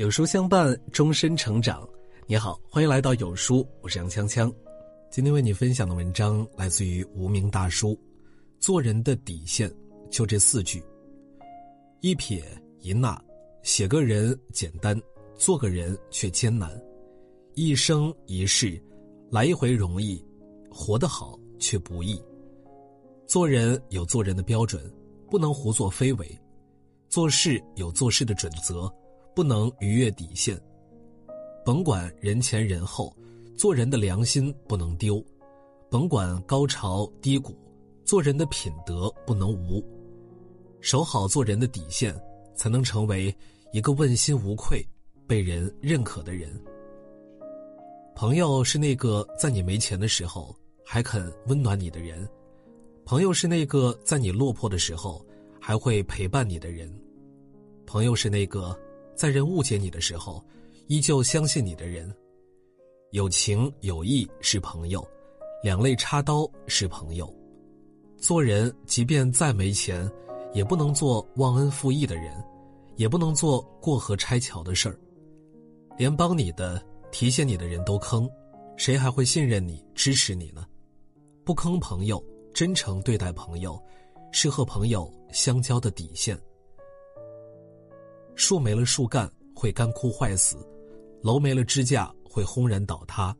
有书相伴，终身成长。你好，欢迎来到有书，我是杨锵锵。今天为你分享的文章来自于无名大叔。做人的底线就这四句：一撇一捺，写个人简单，做个人却艰难；一生一世，来一回容易，活得好却不易。做人有做人的标准，不能胡作非为；做事有做事的准则。不能逾越底线，甭管人前人后，做人的良心不能丢；甭管高潮低谷，做人的品德不能无。守好做人的底线，才能成为一个问心无愧、被人认可的人。朋友是那个在你没钱的时候还肯温暖你的人，朋友是那个在你落魄的时候还会陪伴你的人，朋友是那个。在人误解你的时候，依旧相信你的人，有情有义是朋友，两肋插刀是朋友。做人，即便再没钱，也不能做忘恩负义的人，也不能做过河拆桥的事儿。连帮你的、提携你的人都坑，谁还会信任你、支持你呢？不坑朋友，真诚对待朋友，是和朋友相交的底线。树没了树干会干枯坏死，楼没了支架会轰然倒塌，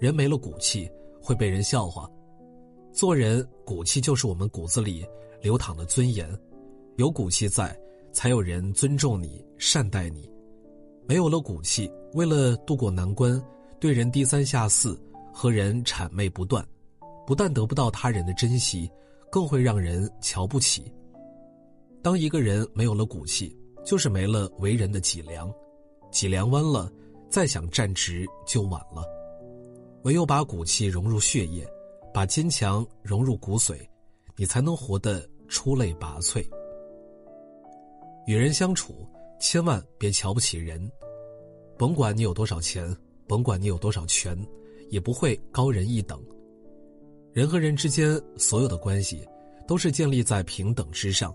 人没了骨气会被人笑话。做人骨气就是我们骨子里流淌的尊严，有骨气在，才有人尊重你、善待你。没有了骨气，为了渡过难关，对人低三下四，和人谄媚不断，不但得不到他人的珍惜，更会让人瞧不起。当一个人没有了骨气，就是没了为人的脊梁，脊梁弯了，再想站直就晚了。唯有把骨气融入血液，把坚强融入骨髓，你才能活得出类拔萃。与人相处，千万别瞧不起人。甭管你有多少钱，甭管你有多少权，也不会高人一等。人和人之间所有的关系，都是建立在平等之上。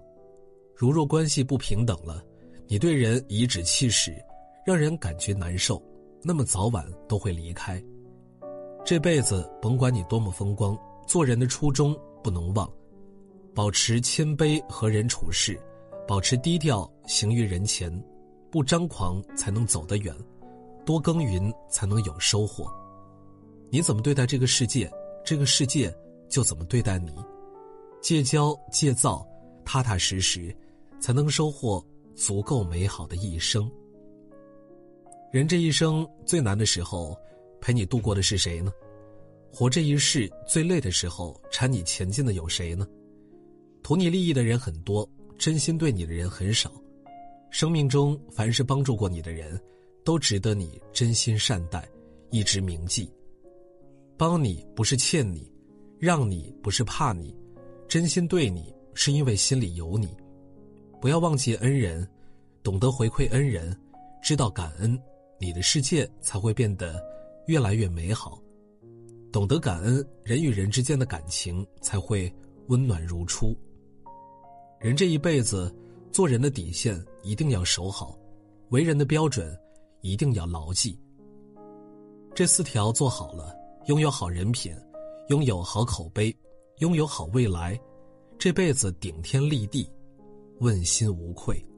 如若关系不平等了，你对人颐指气使，让人感觉难受，那么早晚都会离开。这辈子甭管你多么风光，做人的初衷不能忘，保持谦卑和人处事，保持低调行于人前，不张狂才能走得远，多耕耘才能有收获。你怎么对待这个世界，这个世界就怎么对待你。戒骄戒躁，踏踏实实，才能收获。足够美好的一生。人这一生最难的时候，陪你度过的是谁呢？活这一世最累的时候，搀你前进的有谁呢？图你利益的人很多，真心对你的人很少。生命中凡是帮助过你的人，都值得你真心善待，一直铭记。帮你不是欠你，让你不是怕你，真心对你是因为心里有你。不要忘记恩人，懂得回馈恩人，知道感恩，你的世界才会变得越来越美好。懂得感恩，人与人之间的感情才会温暖如初。人这一辈子，做人的底线一定要守好，为人的标准一定要牢记。这四条做好了，拥有好人品，拥有好口碑，拥有好未来，这辈子顶天立地。问心无愧。